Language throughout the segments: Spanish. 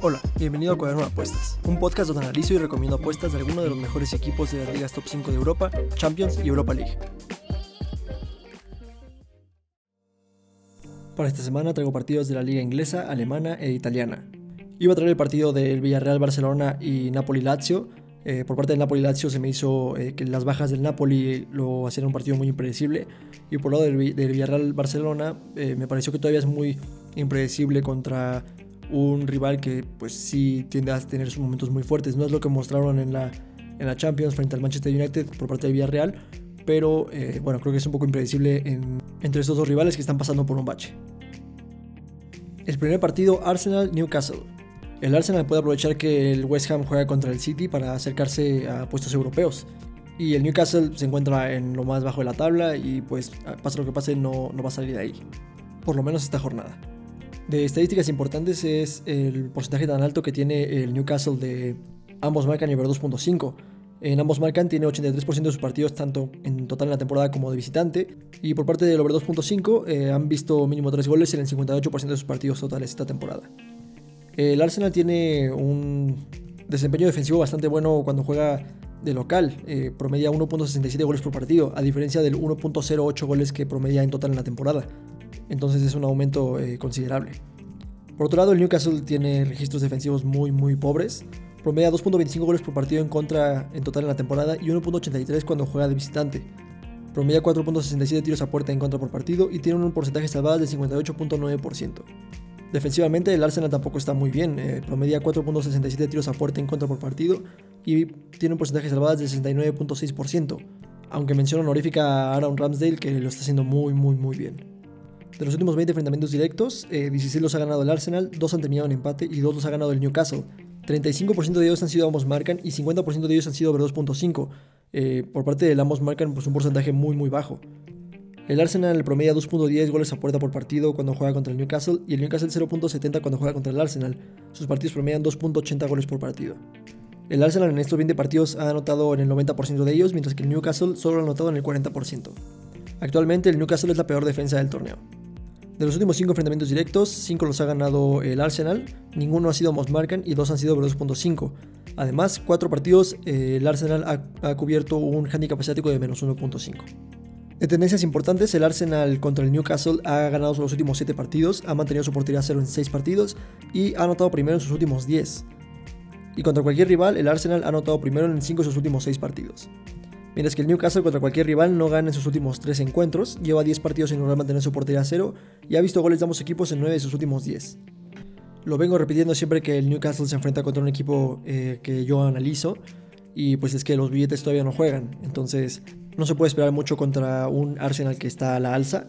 Hola, bienvenido a Cuaderno de Apuestas, un podcast donde analizo y recomiendo apuestas de algunos de los mejores equipos de las ligas top 5 de Europa, Champions y Europa League. Para esta semana traigo partidos de la liga inglesa, alemana e italiana. Iba a traer el partido del Villarreal Barcelona y Napoli Lazio. Eh, por parte del Napoli Lazio se me hizo eh, que las bajas del Napoli lo hacían un partido muy impredecible. Y por lado del, Villarreal Barcelona eh, me pareció que todavía es muy impredecible contra un rival que pues sí tiende a tener sus momentos muy fuertes. No es lo que mostraron en la, en la Champions frente al Manchester United por parte del Villarreal, pero bueno, creo que es un poco impredecible entre estos dos rivales que están pasando por un bache. El primer partido Arsenal-Newcastle. El Arsenal puede aprovechar que el West Ham juega contra el City para acercarse a puestos europeos. Y el Newcastle se encuentra en lo más bajo de la tabla y pues pase lo que pase no, no va a salir de ahí. Por lo menos esta jornada. De estadísticas importantes es el porcentaje tan alto que tiene el Newcastle de ambos marcan y over 2.5. En ambos marcan tiene 83% de sus partidos tanto en total en la temporada como de visitante. Y por parte del over 2.5 eh, han visto mínimo 3 goles en el 58% de sus partidos totales esta temporada. El Arsenal tiene un desempeño defensivo bastante bueno cuando juega de local. Eh, promedia 1.67 goles por partido, a diferencia del 1.08 goles que promedia en total en la temporada. Entonces es un aumento eh, considerable. Por otro lado, el Newcastle tiene registros defensivos muy muy pobres. Promedia 2.25 goles por partido en contra en total en la temporada y 1.83 cuando juega de visitante. Promedia 4.67 tiros a puerta en contra por partido y tiene un porcentaje salvadas de 58.9%. Defensivamente el Arsenal tampoco está muy bien, eh, promedia 4.67 tiros a puerta en contra por partido y tiene un porcentaje salvadas de 69.6%, aunque menciono honorífica a Aaron Ramsdale que lo está haciendo muy muy muy bien. De los últimos 20 enfrentamientos directos, 16 eh, los ha ganado el Arsenal, 2 han terminado en empate y 2 los ha ganado el Newcastle. 35% de ellos han sido ambos marcan y 50% de ellos han sido over 2.5. Eh, por parte del ambos marcan pues un porcentaje muy muy bajo. El Arsenal promedia 2.10 goles a puerta por partido cuando juega contra el Newcastle y el Newcastle 0.70 cuando juega contra el Arsenal. Sus partidos promedian 2.80 goles por partido. El Arsenal en estos 20 partidos ha anotado en el 90% de ellos, mientras que el Newcastle solo ha anotado en el 40%. Actualmente el Newcastle es la peor defensa del torneo. De los últimos 5 enfrentamientos directos, 5 los ha ganado el Arsenal, ninguno ha sido Markan y 2 han sido over 2.5. Además, 4 partidos eh, el Arsenal ha, ha, cubierto un handicap asiático de menos 1.5. De tendencias importantes, el Arsenal contra el Newcastle ha ganado los últimos 7 partidos, ha mantenido su portería a cero en 6 partidos y ha anotado primero en sus últimos 10. Y contra cualquier rival, el Arsenal ha anotado primero en 5 de sus últimos 6 partidos. Mientras que el Newcastle contra cualquier rival no gana en sus últimos 3 encuentros, lleva 10 partidos sin lograr mantener su portería a cero y ha visto goles de ambos equipos en 9 de sus últimos 10. Lo vengo repitiendo siempre que el Newcastle se enfrenta contra un equipo eh, que yo analizo y pues es que los billetes todavía no juegan. Entonces no se puede esperar mucho contra un Arsenal que está a la alza.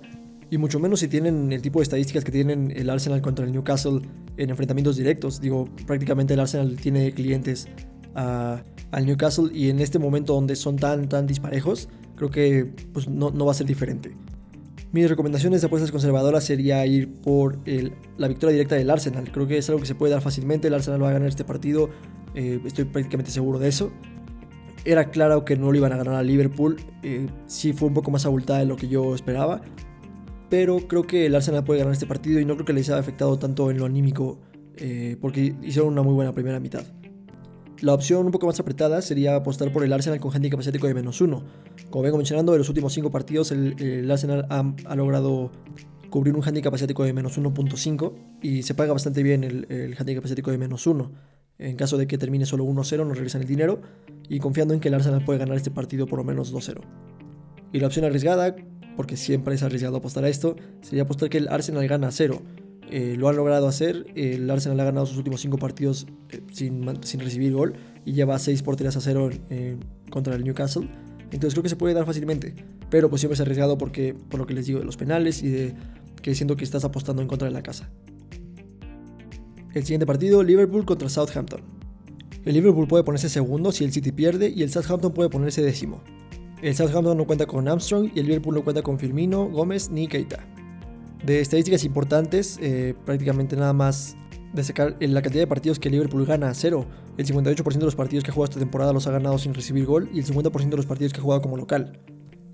Y mucho menos si tienen el tipo de estadísticas que tienen el Arsenal contra el Newcastle en enfrentamientos directos. Digo, prácticamente el Arsenal tiene clientes al Newcastle y en este momento donde son tan, tan disparejos, creo que pues, no, va a ser diferente. Mis recomendaciones de apuestas conservadoras sería ir por la victoria directa del Arsenal. Creo que es algo que se puede dar fácilmente. El Arsenal va a ganar este partido. Eh, estoy prácticamente seguro de eso era claro que no lo iban a ganar a Liverpool. Eh, sí fue un poco más abultada de lo que yo esperaba. Pero creo que el Arsenal puede ganar este partido y no creo que les haya afectado tanto en lo anímico eh, porque hicieron una muy buena primera mitad. La opción un poco más apretada sería apostar por el Arsenal con handicap asiático de menos uno. Como vengo mencionando, en los últimos 5 partidos el, Arsenal ha, logrado cubrir un handicap asiático de menos 1.5 y se paga bastante bien el, el handicap asiático de menos 1. En caso de que termine solo 1-0 nos regresan el dinero y confiando en que el Arsenal puede ganar este partido por lo menos 2-0. Y la opción arriesgada, porque siempre es arriesgado apostar a esto, sería apostar que el Arsenal gana 0. Eh, lo han logrado hacer, el Arsenal ha ganado sus últimos 5 partidos eh, sin, recibir gol y lleva 6 porterías a 0 contra el Newcastle. Entonces creo que se puede dar fácilmente, pero pues siempre es arriesgado porque, por lo que les digo, de los penales y de que siento que estás apostando en contra de la casa. El siguiente partido, Liverpool contra Southampton. El Liverpool puede ponerse segundo si el City pierde y el Southampton puede ponerse décimo. El Southampton no cuenta con Armstrong y el Liverpool no cuenta con Firmino, Gómez ni Keita. De estadísticas importantes, eh, prácticamente nada más de sacar la cantidad de partidos que Liverpool gana a cero. El 58% de los partidos que ha jugado esta temporada los ha ganado sin recibir gol y el 50% de los partidos que ha jugado como local.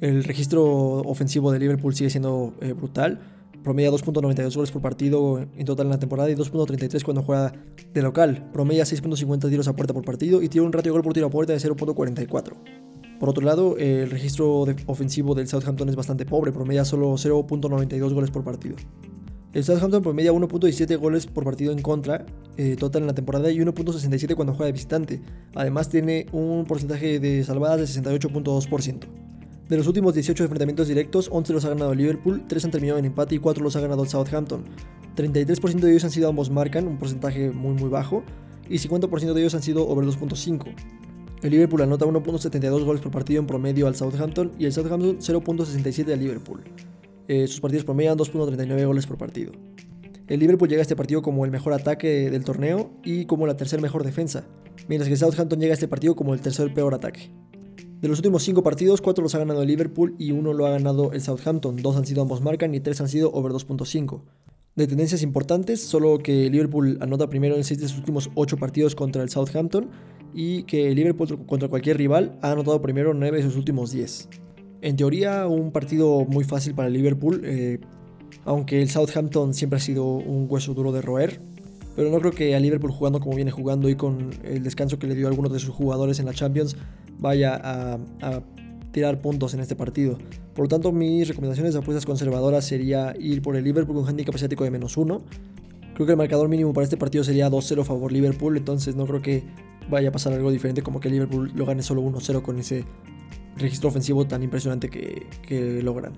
El registro ofensivo de Liverpool sigue siendo eh, brutal promedia 2.92 goles por partido en total en la temporada y 2.33 cuando juega de local. Promedia 6.50 tiros a puerta por partido y tiene un ratio de gol por tiro a puerta de 0.44. Por otro lado, el registro ofensivo del Southampton es bastante pobre, promedia solo 0.92 goles por partido. El Southampton promedia 1.17 goles por partido en contra eh, total en la temporada y 1.67 cuando juega de visitante. Además tiene un porcentaje de salvadas de 68.2%. De los últimos 18 enfrentamientos directos, 11 los ha ganado Liverpool, 3 han terminado en empate y 4 los ha ganado el Southampton. 33% de ellos han sido ambos marcan, un porcentaje muy muy bajo, y 50% de ellos han sido over 2.5. El Liverpool anota 1.72 goles por partido en promedio al Southampton y el Southampton 0.67 al Liverpool. Eh, sus partidos promedian 2.39 goles por partido. El Liverpool llega a este partido como el mejor ataque del torneo y como la tercera mejor defensa, mientras que Southampton llega a este partido como el tercer peor ataque. De los últimos 5 partidos, 4 los ha ganado el Liverpool y 1 lo ha ganado el Southampton. 2 han sido ambos marcan y 3 han sido over 2.5. De tendencias importantes, solo que Liverpool anota primero en 6 de sus últimos 8 partidos contra el Southampton y que Liverpool contra cualquier rival ha anotado primero 9 de sus últimos 10. En teoría, un partido muy fácil para Liverpool, eh, aunque el Southampton siempre ha sido un hueso duro de roer. Pero no creo que a Liverpool jugando como viene jugando y con el descanso que le dio a algunos de sus jugadores en la Champions vaya a, tirar puntos en este partido. Por lo tanto, mis recomendaciones de apuestas conservadoras sería ir por el Liverpool con un handicap asiático de menos 1. Creo que el marcador mínimo para este partido sería 2-0 favor Liverpool, entonces no creo que vaya a pasar algo diferente como que Liverpool lo gane solo 1-0 con ese registro ofensivo tan impresionante que, que, logran.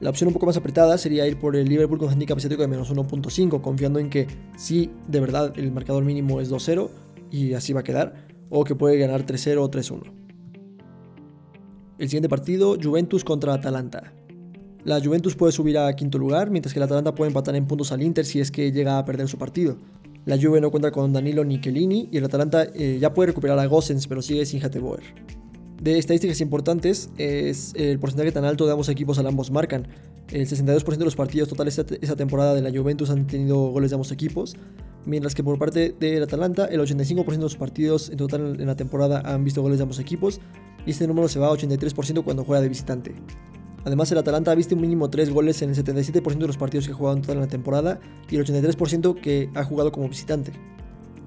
La opción un poco más apretada sería ir por el Liverpool con handicap asiático de menos 1.5, confiando en que si de verdad el marcador mínimo es 2-0 y así va a quedar, o que puede ganar 3-0 o 3-1. El siguiente partido, Juventus contra Atalanta. La Juventus puede subir a quinto lugar, mientras que la Atalanta puede empatar en puntos al Inter si es que llega a perder su partido. La Juve no cuenta con Danilo Nichelini y el Atalanta eh, ya puede recuperar a Gossens, pero sigue sin Hateboer. De estadísticas importantes es el porcentaje tan alto de ambos equipos al ambos marcan. El 62% de los partidos totales esa temporada de la Juventus han tenido goles de ambos equipos, mientras que por parte del Atalanta el 85% de los partidos en total en la temporada han visto goles de ambos equipos y este número se va a 83% cuando juega de visitante. Además el Atalanta ha visto un mínimo 3 goles en el 77% de los partidos que ha jugado en en la temporada y el 83% que ha jugado como visitante.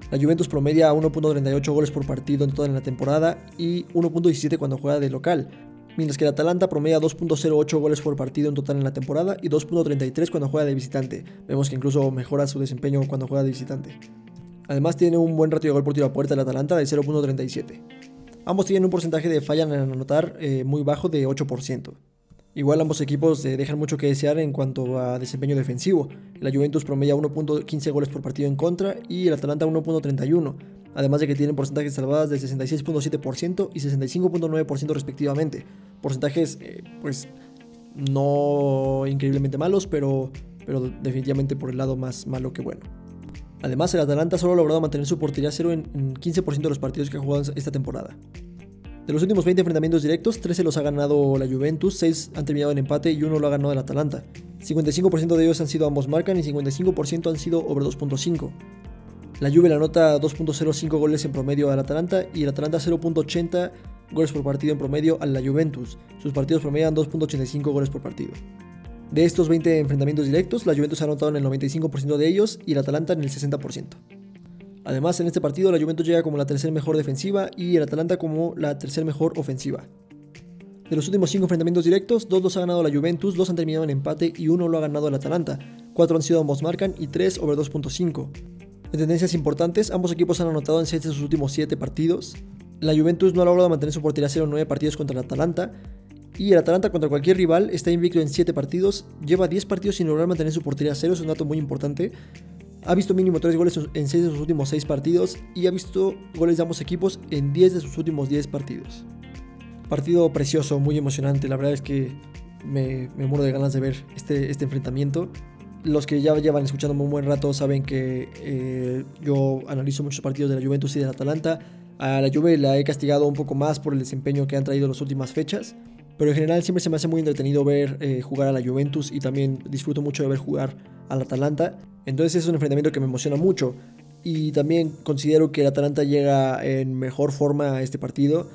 La Juventus promedia 1.38 goles por partido en toda la temporada y 1.17 cuando juega de local, mientras que el Atalanta promedia 2.08 goles por partido en total en la temporada y 2.33 cuando juega de visitante. Vemos que incluso mejora su desempeño cuando juega de visitante. Además tiene un buen ratio de gol por tiro a puerta el Atalanta de 0.37. Ambos tienen un porcentaje de falla en anotar eh, muy bajo de 8%. Igual ambos equipos eh, dejan mucho que desear en cuanto a desempeño defensivo. La Juventus promedia 1.15 goles por partido en contra y el Atalanta 1.31, además de que tienen porcentajes salvadas del 66.7% y 65.9% respectivamente. Porcentajes eh, pues no increíblemente malos, pero, pero definitivamente por el lado más malo que bueno. Además, el Atalanta solo ha logrado mantener su portería cero en 15% de los partidos que ha jugado esta temporada. De los últimos 20 enfrentamientos directos, 13 los ha ganado la Juventus, 6 han terminado en empate y uno lo ha ganado el Atalanta. 55% de ellos han sido ambos marcan y 55% han sido over 2.5. La Juve le anota 2.05 goles en promedio al Atalanta y el Atalanta 0.80 goles por partido en promedio a la Juventus. Sus partidos promedian 2.85 goles por partido. De estos 20 enfrentamientos directos, la Juventus ha anotado en el 95% de ellos y el Atalanta en el 60%. Además, en este partido la Juventus llega como la tercera mejor defensiva y el Atalanta como la tercera mejor ofensiva. De los últimos 5 enfrentamientos directos, 2 los ha ganado la Juventus, 2 han terminado en empate y 1 lo ha ganado el Atalanta. 4 han sido ambos marcan y 3 over 2.5. En tendencias importantes, ambos equipos han anotado en 6 de sus últimos 7 partidos. La Juventus no ha logrado mantener su portería 0 en 9 partidos contra el Atalanta. Y el Atalanta contra cualquier rival está invicto en 7 partidos, lleva 10 partidos sin lograr mantener su portería 0, es un dato muy importante. Ha visto mínimo 3 goles en 6 de sus últimos 6 partidos y ha visto goles de ambos equipos en 10 de sus últimos 10 partidos. Partido precioso, muy emocionante. La verdad es que me, muero de ganas de ver este, este enfrentamiento. Los que ya llevan escuchándome un buen rato saben que eh, yo analizo muchos partidos de la Juventus y del Atalanta. A la Juve la he castigado un poco más por el desempeño que han traído las últimas fechas. Pero en general siempre se me hace muy entretenido ver eh, jugar a la Juventus y también disfruto mucho de ver jugar al Atalanta. Entonces es un enfrentamiento que me emociona mucho. Y también considero que el Atalanta llega en mejor forma a este partido.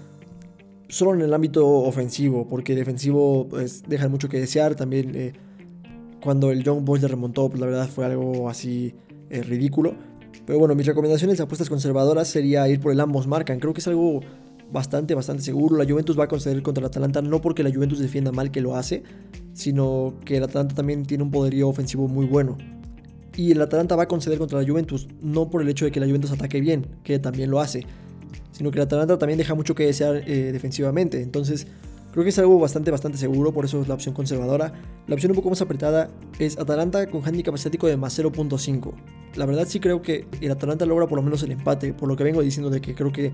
Solo en el ámbito ofensivo, porque defensivo pues, dejan mucho que desear. También eh, cuando el Young Boys le remontó, pues la verdad fue algo así eh, ridículo. Pero bueno, mis recomendaciones de apuestas conservadoras sería ir por el ambos marcan. Creo que es algo bastante, bastante seguro. La Juventus va a conceder contra el Atalanta no porque la Juventus defienda mal que lo hace, sino que el Atalanta también tiene un poderío ofensivo muy bueno. Y el Atalanta va a conceder contra la Juventus no por el hecho de que la Juventus ataque bien, que también lo hace, sino que el Atalanta también deja mucho que desear eh, defensivamente. Entonces, creo que es algo bastante, bastante seguro, por eso es la opción conservadora. La opción un poco más apretada es Atalanta con handicap estático de más 0.5. La verdad sí creo que el Atalanta logra por lo menos el empate, por lo que vengo diciendo de que creo que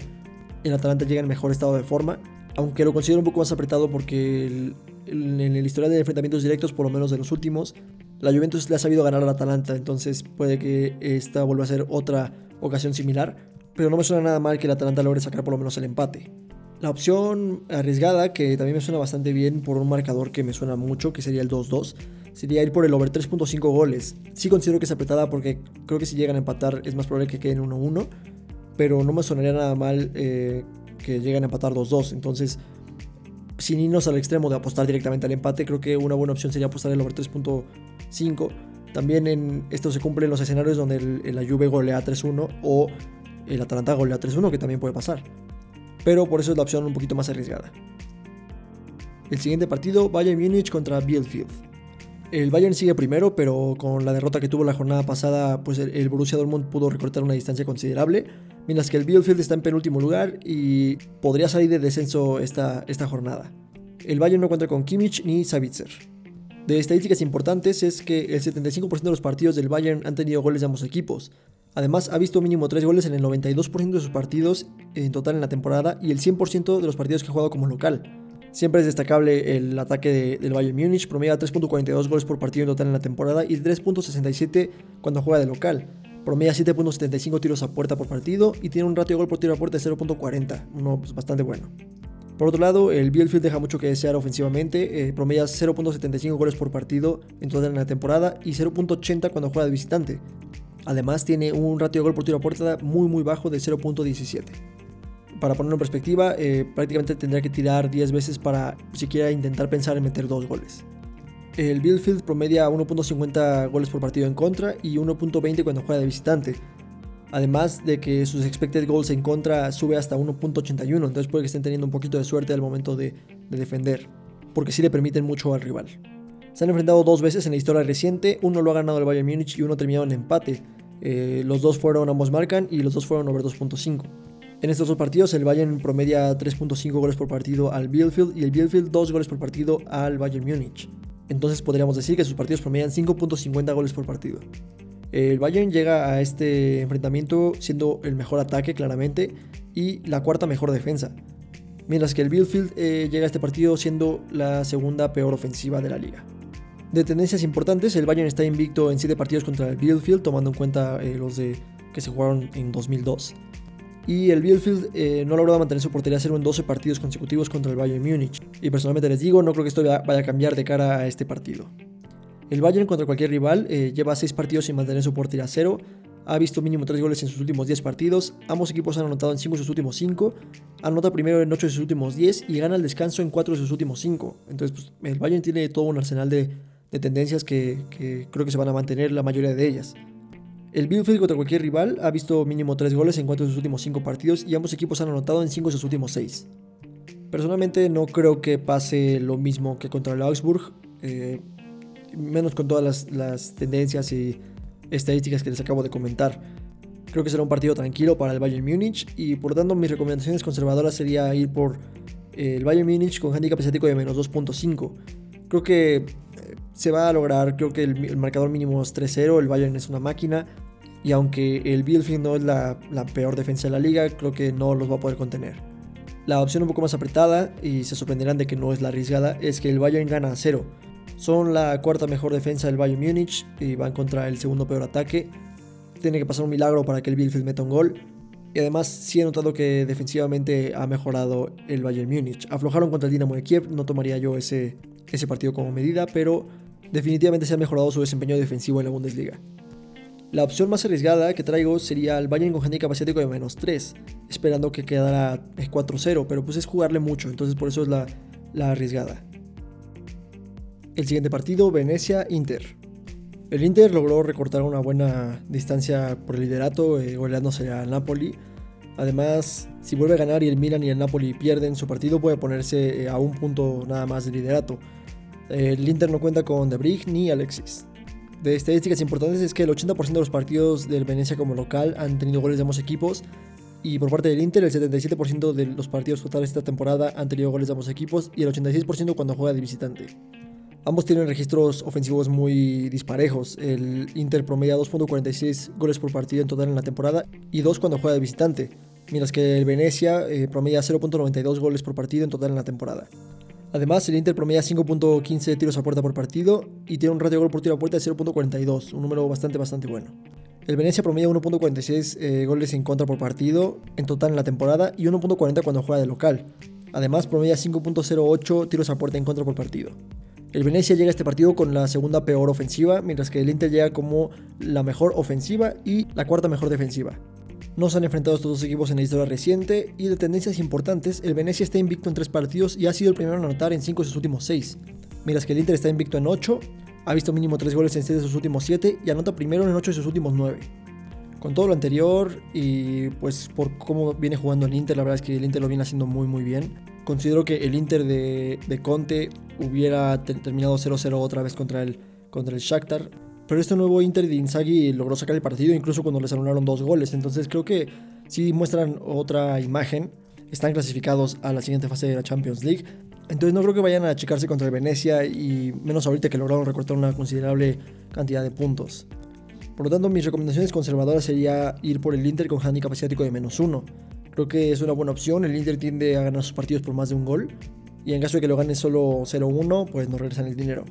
el Atalanta llega en mejor estado de forma, aunque lo considero un poco más apretado porque en el historial de enfrentamientos directos, por lo menos de los últimos, la Juventus le ha sabido ganar al Atalanta, entonces puede que esta vuelva a ser otra ocasión similar, pero no me suena nada mal que el Atalanta logre sacar por lo menos el empate. La opción arriesgada, que también me suena bastante bien por un marcador que me suena mucho, que sería el 2-2, sería ir por el over 3.5 goles. Sí considero que es apretada porque creo que si llegan a empatar es más probable que queden 1-1, pero no me sonaría nada mal eh, que lleguen a empatar 2-2. Entonces, sin irnos al extremo de apostar directamente al empate, creo que una buena opción sería apostar el over 3.5. También en esto se cumplen los escenarios donde la Juve golea 3-1 o el Atalanta golea 3-1, que también puede pasar. Pero por eso es la opción un poquito más arriesgada. El siguiente partido, Bayern Múnich contra Bielefeld. El Bayern sigue primero, pero con la derrota que tuvo la jornada pasada, pues el, Borussia Dortmund pudo recortar una distancia considerable, mientras que el Bielefeld está en penúltimo lugar y podría salir de descenso esta, esta jornada. El Bayern no cuenta con Kimmich ni Savitzer. De estadísticas importantes es que el 75% de los partidos del Bayern han tenido goles de ambos equipos. Además, ha visto mínimo 3 goles en el 92% de sus partidos en total en la temporada y el 100% de los partidos que ha jugado como local. Siempre es destacable el ataque del Bayern Múnich, promedia 3.42 goles por partido en total en la temporada y 3.67 cuando juega de local. Promedia 7.75 tiros a puerta por partido y tiene un ratio de gol por tiro a puerta de 0.40, uno pues, bastante bueno. Por otro lado, el Bielefeld deja mucho que desear ofensivamente, eh, promedia 0.75 goles por partido en total en la temporada y 0.80 cuando juega de visitante. Además tiene un ratio de gol por tiro a puerta muy muy bajo de 0.17 para ponerlo en perspectiva, eh, prácticamente tendría que tirar 10 veces para siquiera intentar pensar en meter dos goles. El Billfield promedia 1.50 goles por partido en contra y 1.20 cuando juega de visitante. Además de que sus expected goals en contra sube hasta 1.81, entonces puede que estén teniendo un poquito de suerte al momento de, defender, porque sí le permiten mucho al rival. Se han enfrentado dos veces en la historia reciente, uno lo ha ganado el Bayern Múnich y uno terminado en empate. Eh, los dos fueron ambos marcan y los dos fueron over 2.5. En estos dos partidos el Bayern promedia 3.5 goles por partido al Bielefeld y el Bielefeld 2 goles por partido al Bayern Múnich. Entonces podríamos decir que sus partidos promedian 5.50 goles por partido. El Bayern llega a este enfrentamiento siendo el mejor ataque claramente y la cuarta mejor defensa. Mientras que el Bielefeld eh, llega a este partido siendo la segunda peor ofensiva de la liga. De tendencias importantes, el Bayern está invicto en 7 partidos contra el Bielefeld, tomando en cuenta eh, los de, que se jugaron en 2002 y el Bielefeld eh, no logrado mantener su portería cero en 12 partidos consecutivos contra el Bayern Múnich. Y personalmente les digo, no creo que esto vaya a cambiar de cara a este partido. El Bayern contra cualquier rival eh, lleva 6 partidos sin mantener su portería cero, ha visto mínimo 3 goles en sus últimos 10 partidos, ambos equipos han anotado en 5 de sus últimos 5, anota primero en 8 de sus últimos 10 y gana el descanso en 4 de sus últimos 5. Entonces pues, el Bayern tiene todo un arsenal de, tendencias que creo que se van a mantener la mayoría de ellas. El Bielefeld contra cualquier rival ha visto mínimo 3 goles en 4 de sus últimos 5 partidos y ambos equipos han anotado en 5 de sus últimos 6. Personalmente no creo que pase lo mismo que contra el Augsburg, eh, menos con todas las, tendencias y estadísticas que les acabo de comentar. Creo que será un partido tranquilo para el Bayern Múnich y por tanto mis recomendaciones conservadoras sería ir por el Bayern Múnich con handicap estático de menos 2.5. Creo que se va a lograr. Creo que el, marcador mínimo es 3-0. El Bayern es una máquina. Y aunque el Bielefeld no es la, peor defensa de la liga, creo que no los va a poder contener. La opción un poco más apretada, y se sorprenderán de que no es la arriesgada, es que el Bayern gana a 0. Son la cuarta mejor defensa del Bayern Múnich y van contra el segundo peor ataque. Tiene que pasar un milagro para que el Bielefeld meta un gol. Y además sí he notado que defensivamente ha mejorado el Bayern Múnich. Aflojaron contra el Dinamo de Kiev, no tomaría yo ese, ese partido como medida, pero definitivamente se ha mejorado su desempeño defensivo en la Bundesliga. La opción más arriesgada que traigo sería el Bayern con handicap asiático de menos 3, esperando que quedara 4-0, pero pues es jugarle mucho, entonces por eso es la, la arriesgada. El siguiente partido, Venecia-Inter. El Inter logró recortar una buena distancia por el liderato, eh, goleándose al Napoli. Además, si vuelve a ganar y el Milan y el Napoli pierden su partido, puede ponerse eh, a un punto nada más de liderato. El Inter no cuenta con De Brig ni Alexis. De estadísticas importantes es que el 80% de los partidos del Venecia como local han tenido goles de ambos equipos y por parte del Inter el 77% de los partidos totales esta temporada han tenido goles de ambos equipos y el 86% cuando juega de visitante. Ambos tienen registros ofensivos muy disparejos. El Inter promedia 2.46 goles por partido en total en la temporada y 2 cuando juega de visitante, mientras que el Venecia eh, promedia 0.92 goles por partido en total en la temporada. Además, el Inter promedia 5.15 tiros a puerta por partido y tiene un ratio de gol por tiro a puerta de 0.42, un número bastante bastante bueno. El Venecia promedia 1.46 eh, goles en contra por partido en total en la temporada y 1.40 cuando juega de local. Además, promedia 5.08 tiros a puerta en contra por partido. El Venecia llega a este partido con la segunda peor ofensiva, mientras que el Inter llega como la mejor ofensiva y la cuarta mejor defensiva. No se han enfrentado estos dos equipos en la historia reciente y de tendencias importantes, el Venecia está invicto en tres partidos y ha sido el primero en anotar en cinco de sus últimos seis, mientras que el Inter está invicto en 8, ha visto mínimo tres goles en 6 de sus últimos 7 y anota primero en 8 de sus últimos 9. Con todo lo anterior y pues por cómo viene jugando el Inter, la verdad es que el Inter lo viene haciendo muy muy bien. Considero que el Inter de, de Conte hubiera terminado 0-0 otra vez contra el, contra el Shakhtar. Pero este nuevo Inter de Inzaghi logró sacar el partido incluso cuando les anularon dos goles. Entonces creo que si muestran otra imagen. Están clasificados a la siguiente fase de la Champions League. Entonces no creo que vayan a achicarse contra el Venecia y menos ahorita que lograron recortar una considerable cantidad de puntos. Por lo tanto, mis recomendaciones conservadoras sería ir por el Inter con handicap asiático de menos uno. Creo que es una buena opción. El Inter tiende a ganar sus partidos por más de un gol. Y en caso de que lo gane solo 0-1, pues no regresan el dinero.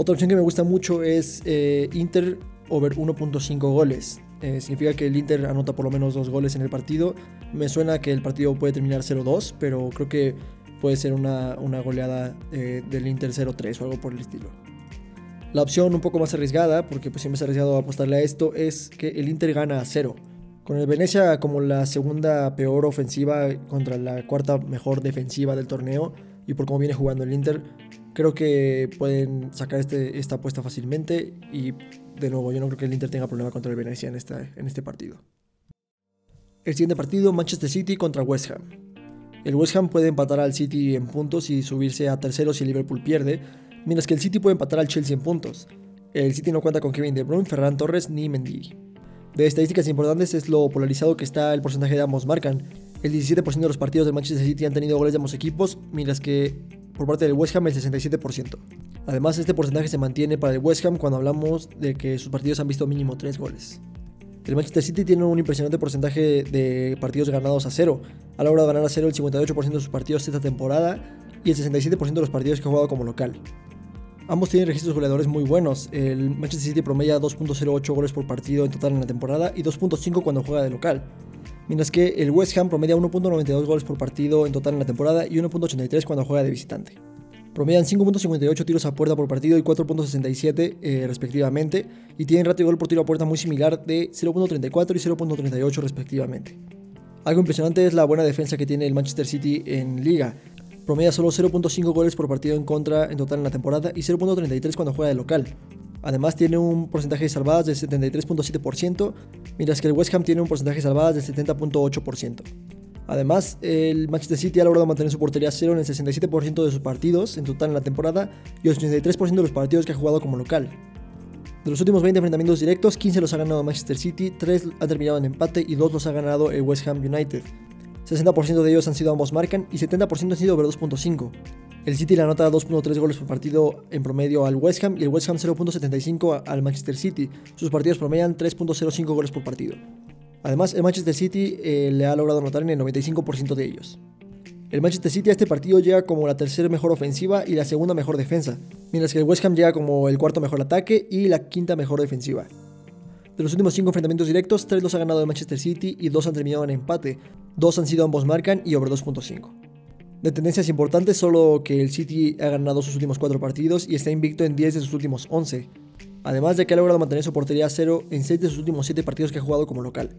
Otra opción que me gusta mucho es eh, Inter over 1.5 goles. Eh, significa que el Inter anota por lo menos dos goles en el partido. Me suena que el partido puede terminar 0-2, pero creo que puede ser una, goleada eh, del Inter 0-3 o algo por el estilo. La opción un poco más arriesgada, porque pues siempre ha arriesgado apostarle a esto, es que el Inter gana a 0. Con el Venecia como la segunda peor ofensiva contra la cuarta mejor defensiva del torneo, y por cómo viene jugando el Inter, creo que pueden sacar este, esta apuesta fácilmente y de nuevo yo no creo que el Inter tenga problema contra el Venecia en, esta, en este partido. El siguiente partido, Manchester City contra West Ham. El West Ham puede empatar al City en puntos y subirse a tercero si el Liverpool pierde, mientras que el City puede empatar al Chelsea en puntos. El City no cuenta con Kevin De Bruyne, Ferran Torres ni Mendy. De estadísticas importantes es lo polarizado que está el porcentaje de ambos marcan. El 17% de los partidos del Manchester City han tenido goles de ambos equipos, mientras que por parte del West Ham el 67%. Además, este porcentaje se mantiene para el West Ham cuando hablamos de que sus partidos han visto mínimo 3 goles. El Manchester City tiene un impresionante porcentaje de partidos ganados a cero. Ha logrado ganar a cero el 58% de sus partidos esta temporada y el 67% de los partidos que ha jugado como local. Ambos tienen registros goleadores muy buenos. El Manchester City promedia 2.08 goles por partido en total en la temporada y 2.5 cuando juega de local mientras que el West Ham promedia 1.92 goles por partido en total en la temporada y 1.83 cuando juega de visitante. Promedian 5.58 tiros a puerta por partido y 4.67 eh, respectivamente, y tienen ratio de gol por tiro a puerta muy similar de 0.34 y 0.38 respectivamente. Algo impresionante es la buena defensa que tiene el Manchester City en liga. Promedia solo 0.5 goles por partido en contra en total en la temporada y 0.33 cuando juega de local, Además tiene un porcentaje de salvadas del 73.7%, mientras que el West Ham tiene un porcentaje de salvadas del 70.8%. Además, el Manchester City ha logrado mantener su portería cero en el 67% de sus partidos en total en la temporada y el 83% de los partidos que ha jugado como local. De los últimos 20 enfrentamientos directos, 15 los ha ganado Manchester City, 3 han terminado en empate y 2 los ha ganado el West Ham United. 60% de ellos han sido ambos marcan y 70% han sido over 2.5. El City le anota 2.3 goles por partido en promedio al West Ham y el West Ham 0.75 al Manchester City. Sus partidos promedian 3.05 goles por partido. Además, el Manchester City eh, le ha logrado anotar en el 95% de ellos. El Manchester City a este partido llega como la tercera mejor ofensiva y la segunda mejor defensa, mientras que el West Ham llega como el cuarto mejor ataque y la quinta mejor defensiva. De los últimos 5 enfrentamientos directos, 3 los ha ganado el Manchester City y 2 han terminado en empate, 2 han sido ambos marcan y over 2.5. De tendencias importantes, solo que el City ha ganado sus últimos 4 partidos y está invicto en 10 de sus últimos 11, además de que ha logrado mantener su portería a cero en 6 de sus últimos 7 partidos que ha jugado como local.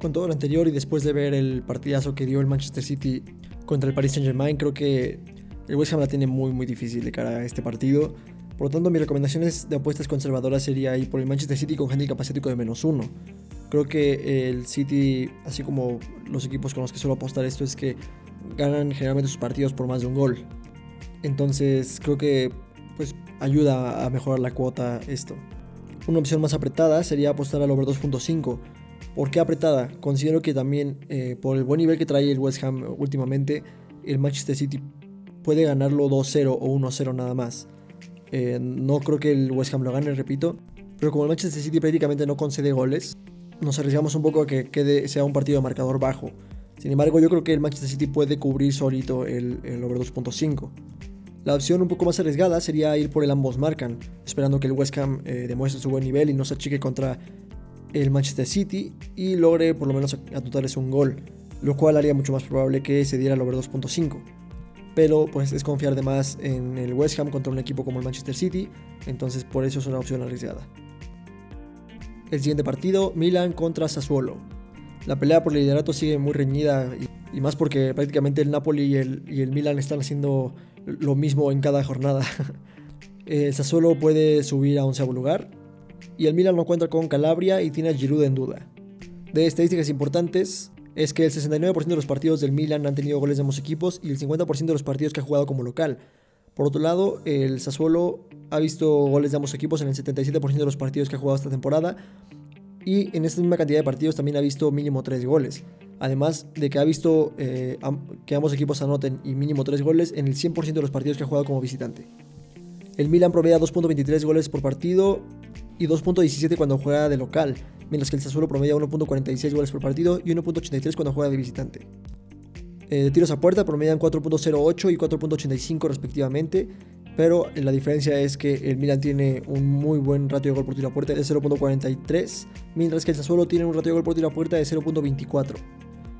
Con todo lo anterior y después de ver el partidazo que dio el Manchester City contra el Paris Saint Germain, creo que el West Ham la tiene muy muy difícil de cara a este partido. Por lo tanto, mis recomendaciones de apuestas conservadoras sería ir por el Manchester City con handicap asiático de menos uno. Creo que el City, así como los equipos con los que suelo apostar esto, es que ganan generalmente sus partidos por más de un gol. Entonces creo que pues ayuda a mejorar la cuota esto. Una opción más apretada sería apostar al over 2.5. ¿Por qué apretada? Considero que también eh, por el buen nivel que trae el West Ham últimamente, el Manchester City puede ganarlo 2-0 o 1-0 nada más. Eh, no creo que el West Ham lo gane, repito. Pero como el Manchester City prácticamente no concede goles, nos arriesgamos un poco a que quede, sea un partido de marcador bajo. Sin embargo, yo creo que el Manchester City puede cubrir solito el, el over 2.5. La opción un poco más arriesgada sería ir por el ambos marcan, esperando que el West Ham eh, demuestre su buen nivel y no se achique contra el Manchester City y logre por lo menos anotarles un gol, lo cual haría mucho más probable que se diera el over 2.5. Pero pues es confiar de más en el West Ham contra un equipo como el Manchester City, entonces por eso es una opción arriesgada. El siguiente partido, Milan contra Sassuolo. La pelea por el liderato sigue muy reñida y, más porque prácticamente el Napoli y el, y el Milan están haciendo lo mismo en cada jornada. El Sassuolo puede subir a onceavo lugar y el Milan no cuenta con Calabria y tiene a Giroud en duda. De estadísticas importantes es que el 69% de los partidos del Milan han tenido goles de ambos equipos y el 50% de los partidos que ha jugado como local. Por otro lado, el Sassuolo ha visto goles de ambos equipos en el 77% de los partidos que ha jugado esta temporada y en esta misma cantidad de partidos también ha visto mínimo 3 goles. Además de que ha visto eh, que ambos equipos anoten y mínimo 3 goles en el 100% de los partidos que ha jugado como visitante. El Milan promedia 2.23 goles por partido y 2.17 cuando juega de local, mientras que el Sassuolo promedia 1.46 goles por partido y 1.83 cuando juega de visitante. Eh, tiros a puerta promedian 4.08 y 4.85 respectivamente, pero la diferencia es que el Milan tiene un muy buen ratio de gol por tiro a puerta de 0.43, mientras que el Sassuolo tiene un ratio de gol por tiro a puerta de 0.24.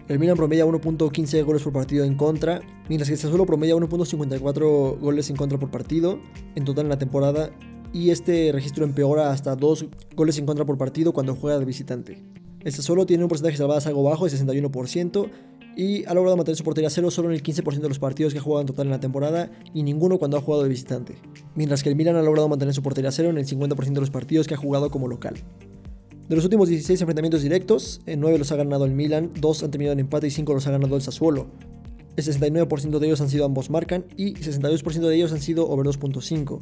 El Milan promedia 1.15 goles por partido en contra, mientras que el Sassuolo promedia 1.54 goles en contra por partido en total en la temporada, y este registro empeora hasta 2 goles en contra por partido cuando juega de visitante. El Sassuolo tiene un porcentaje de salvadas algo bajo de 61%, y ha logrado mantener su portería cero solo en el 15% de los partidos que ha jugado en total en la temporada y ninguno cuando ha jugado de visitante. Mientras que el Milan ha logrado mantener su portería cero en el 50% de los partidos que ha jugado como local. De los últimos 16 enfrentamientos directos, en 9 los ha ganado el Milan, 2 han terminado en empate y 5 los ha ganado el Sassuolo. El 69% de ellos han sido ambos marcan y 62% de ellos han sido over 2.5.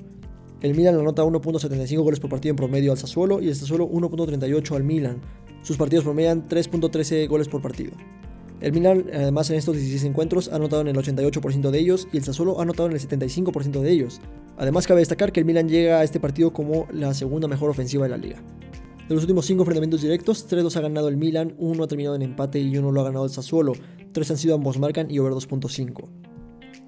El Milan anota 1.75 goles por partido en promedio al Sassuolo y el Sassuolo 1.38 al Milan. Sus partidos promedian 3.13 goles por partido. El Milan, además, en estos 16 encuentros ha anotado en el 88% de ellos y el Sassuolo ha anotado en el 75% de ellos. Además, cabe destacar que el Milan llega a este partido como la segunda mejor ofensiva de la liga. De los últimos 5 enfrentamientos directos, 3 los ha ganado el Milan, 1 ha terminado en empate y 1 lo ha ganado el Sassuolo. 3 han sido ambos marcan y over 2.5.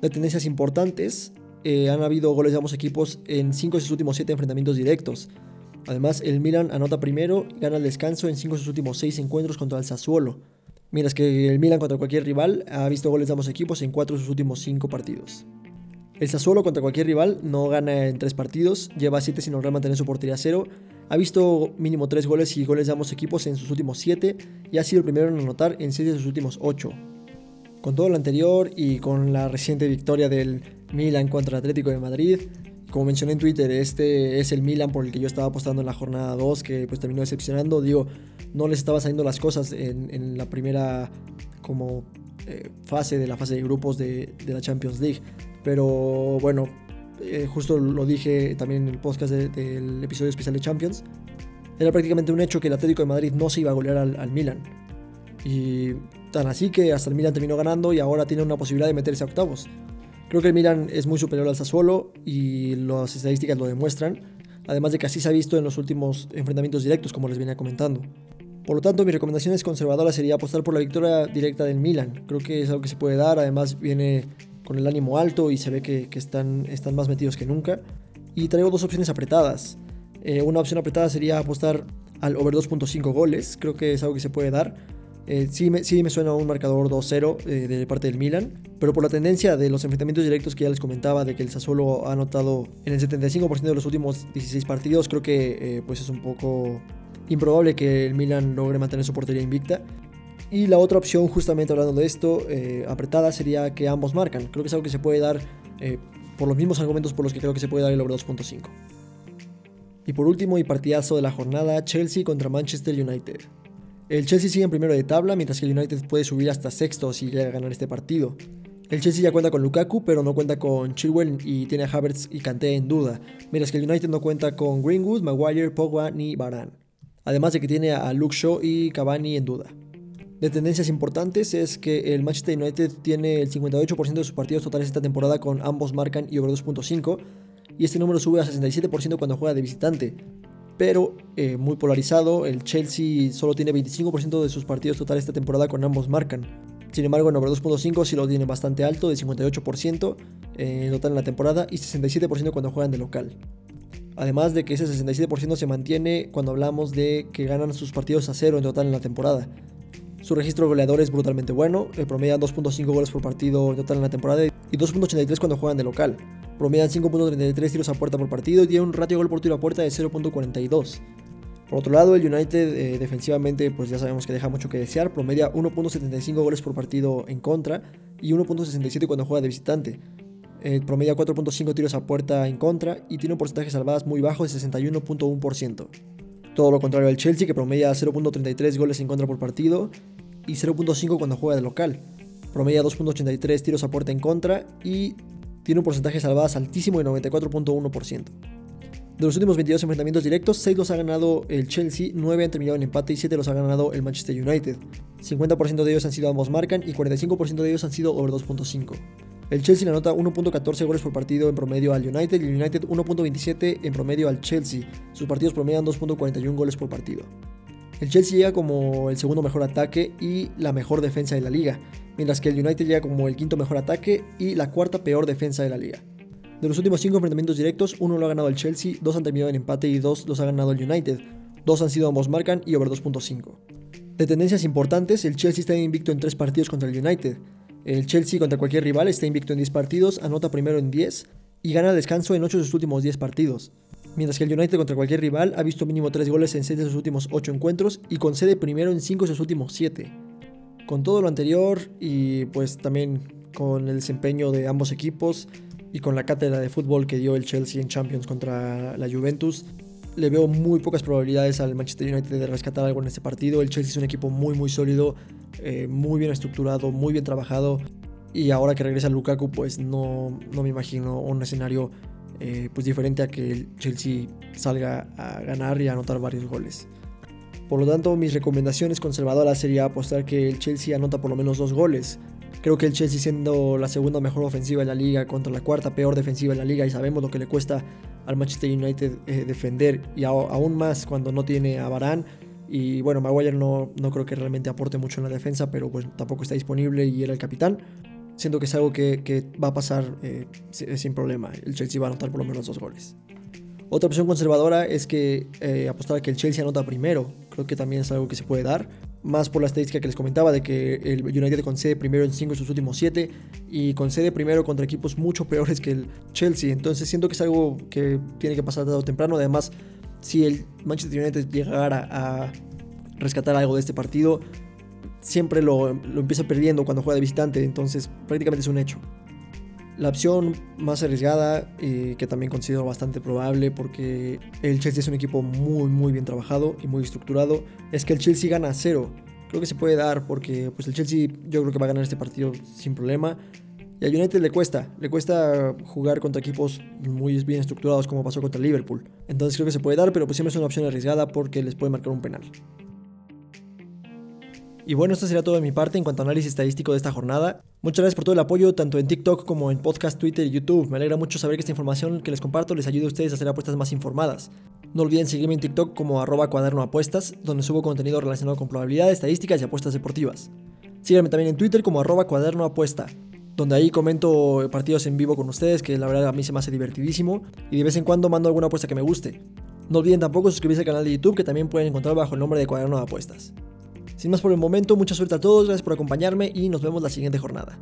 De tendencias importantes, eh, han habido goles de ambos equipos en 5 de sus últimos 7 enfrentamientos directos. Además, el Milan anota primero y gana el descanso en 5 de sus últimos 6 encuentros contra el Sassuolo. Mientras que el Milan contra cualquier rival ha visto goles de ambos equipos en 4 de sus últimos 5 partidos. El Sassuolo contra cualquier rival no gana en 3 partidos, lleva 7 sin lograr mantener su portería a cero ha visto mínimo 3 goles y goles de ambos equipos en sus últimos 7 y ha sido el primero en anotar en 6 de sus últimos 8. Con todo lo anterior y con la reciente victoria del Milan contra el Atlético de Madrid, como mencioné en Twitter, este es el Milan por el que yo estaba apostando en la jornada 2, que pues terminó decepcionando. Digo, no les estaba saliendo las cosas en, la primera como eh, fase de la fase de grupos de, la Champions League. Pero bueno, eh, justo lo dije también en el podcast del episodio especial de Champions, era prácticamente un hecho que el Atlético de Madrid no se iba a golear al, Milan. Y tan así que hasta el Milan terminó ganando y ahora tiene una posibilidad de meterse a octavos. Creo que el Milan es muy superior al Sassuolo y las estadísticas lo demuestran, además de que así se ha visto en los últimos enfrentamientos directos, como les venía comentando. Por lo tanto, mi recomendación es conservadora sería apostar por la victoria directa del Milan. Creo que es algo que se puede dar, además viene con el ánimo alto y se ve que, están, están más metidos que nunca. Y traigo dos opciones apretadas. Eh, una opción apretada sería apostar al over 2.5 goles, creo que es algo que se puede dar. Eh, sí, me, sí, me, suena un marcador 2-0 eh, de parte del Milan, pero por la tendencia de los enfrentamientos directos que ya les comentaba, de que el Sassuolo ha anotado en el 75% de los últimos 16 partidos, creo que pues es un poco improbable que el Milan logre mantener su portería invicta. Y la otra opción, justamente hablando de esto, eh, apretada, sería que ambos marcan. Creo que es algo que se puede dar eh, por los mismos argumentos por los que creo que se puede dar el over 2.5. Y por último, y partidazo de la jornada, Chelsea contra Manchester United. El Chelsea sigue en primero de tabla, mientras que el United puede subir hasta sexto si llega a ganar este partido. El Chelsea ya cuenta con Lukaku, pero no cuenta con Chilwell y tiene a Havertz y Kanté en duda, mientras que el United no cuenta con Greenwood, Maguire, Pogba ni Varane. Además de que tiene a Luke Shaw y Cavani en duda. De tendencias importantes es que el Manchester United tiene el 58% de sus partidos totales esta temporada con ambos marcan y over 2.5 y este número sube a 67% cuando juega de visitante. Pero eh, muy polarizado, el Chelsea solo tiene 25% de sus partidos totales esta temporada con ambos marcan. Sin embargo, en over 2.5 sí lo tiene bastante alto, de 58% eh, en total en la temporada y 67% cuando juegan de local. Además de que ese 67% se mantiene cuando hablamos de que ganan sus partidos a cero en total en la temporada. Su registro goleador es brutalmente bueno, eh, promedian 2.5 goles por partido en total en la temporada y 2.83 cuando juegan de local. Promedian 5.33 tiros a puerta por partido y tiene un ratio gol por tiro a puerta de 0.42. Por otro lado, el United eh, defensivamente, pues ya sabemos que deja mucho que desear, promedia 1.75 goles por partido en contra y 1.67 cuando juega de visitante. Eh, promedia 4.5 tiros a puerta en contra y tiene un porcentaje salvadas muy bajo de 61.1%. Todo lo contrario al Chelsea, que promedia 0.33 goles en contra por partido y 0.5 cuando juega de local. Promedia 2.83 tiros a puerta en contra y tiene un porcentaje salvadas altísimo de 94.1%. De los últimos 22 enfrentamientos directos, 6 los ha ganado el Chelsea, 9 han terminado en empate y 7 los ha ganado el Manchester United. 50% de ellos han sido ambos marcan y 45% de ellos han sido over 2.5. El Chelsea le anota 1.14 goles por partido en promedio al United y el United 1.27 en promedio al Chelsea. Sus partidos promedian 2.41 goles por partido. El Chelsea llega como el segundo mejor ataque y la mejor defensa de la liga, mientras que el United llega como el quinto mejor ataque y la cuarta peor defensa de la liga. De los últimos 5 enfrentamientos directos, uno lo ha ganado el Chelsea, dos han terminado en empate y dos los ha ganado el United. Dos han sido ambos marcan y over 2.5. De tendencias importantes, el Chelsea está invicto en 3 partidos contra el United. El Chelsea contra cualquier rival está invicto en 10 partidos, anota primero en 10 y gana descanso en 8 de sus últimos 10 partidos. Mientras que el United contra cualquier rival ha visto mínimo 3 goles en 6 de sus últimos 8 encuentros y concede primero en 5 de sus últimos 7. Con todo lo anterior y pues también con el desempeño de ambos equipos, y con la cátedra de fútbol que dio el Chelsea en Champions contra la Juventus, le veo muy pocas probabilidades al Manchester United de rescatar algo en este partido. El Chelsea es un equipo muy muy sólido, eh, muy bien estructurado, muy bien trabajado. Y ahora que regresa Lukaku, pues no, no me imagino un escenario eh, pues diferente a que el Chelsea salga a ganar y a anotar varios goles. Por lo tanto, mis recomendaciones conservadoras sería apostar que el Chelsea anota por lo menos dos goles. Creo que el Chelsea siendo la segunda mejor ofensiva en la liga contra la cuarta peor defensiva en la liga y sabemos lo que le cuesta al Manchester United eh, defender y aún más cuando no tiene a Varane y bueno, Maguire no, no creo que realmente aporte mucho en la defensa, pero pues tampoco está disponible y era el capitán. Siento que es algo que, va a pasar eh, sin problema. El Chelsea va a anotar por lo menos dos goles. Otra opción conservadora es que eh, apostar a que el Chelsea anota primero. Creo que también es algo que se puede dar más por la estadística que les comentaba de que el United concede primero en 5 de sus últimos 7 y concede primero contra equipos mucho peores que el Chelsea. Entonces siento que es algo que tiene que pasar tarde o temprano. Además, si el Manchester United llegara a rescatar algo de este partido, siempre lo, lo empieza perdiendo cuando juega de visitante. Entonces prácticamente es un hecho. La opción más arriesgada, y que también considero bastante probable porque el Chelsea es un equipo muy muy bien trabajado y muy estructurado, es que el Chelsea gana a cero. Creo que se puede dar porque pues el Chelsea yo creo que va a ganar este partido sin problema. Y al United le cuesta, le cuesta jugar contra equipos muy bien estructurados como pasó contra Liverpool. Entonces creo que se puede dar, pero pues siempre es una opción arriesgada porque les puede marcar un penal. Y bueno, esto sería todo de mi parte en cuanto a análisis estadístico de esta jornada. Muchas gracias por todo el apoyo, tanto en TikTok como en podcast, Twitter y YouTube. Me alegra mucho saber que esta información que les comparto les ayude a ustedes a hacer apuestas más informadas. No olviden seguirme en TikTok como arroba cuaderno apuestas, donde subo contenido relacionado con probabilidades, estadísticas y apuestas deportivas. Síganme también en Twitter como arroba cuaderno apuesta, donde ahí comento partidos en vivo con ustedes, que la verdad a mí se me hace divertidísimo, y de vez en cuando mando alguna apuesta que me guste. No olviden tampoco suscribirse al canal de YouTube, que también pueden encontrar bajo el nombre de cuaderno de apuestas. Sin más por el momento, mucha suerte a todos, gracias por acompañarme y nos vemos la siguiente jornada.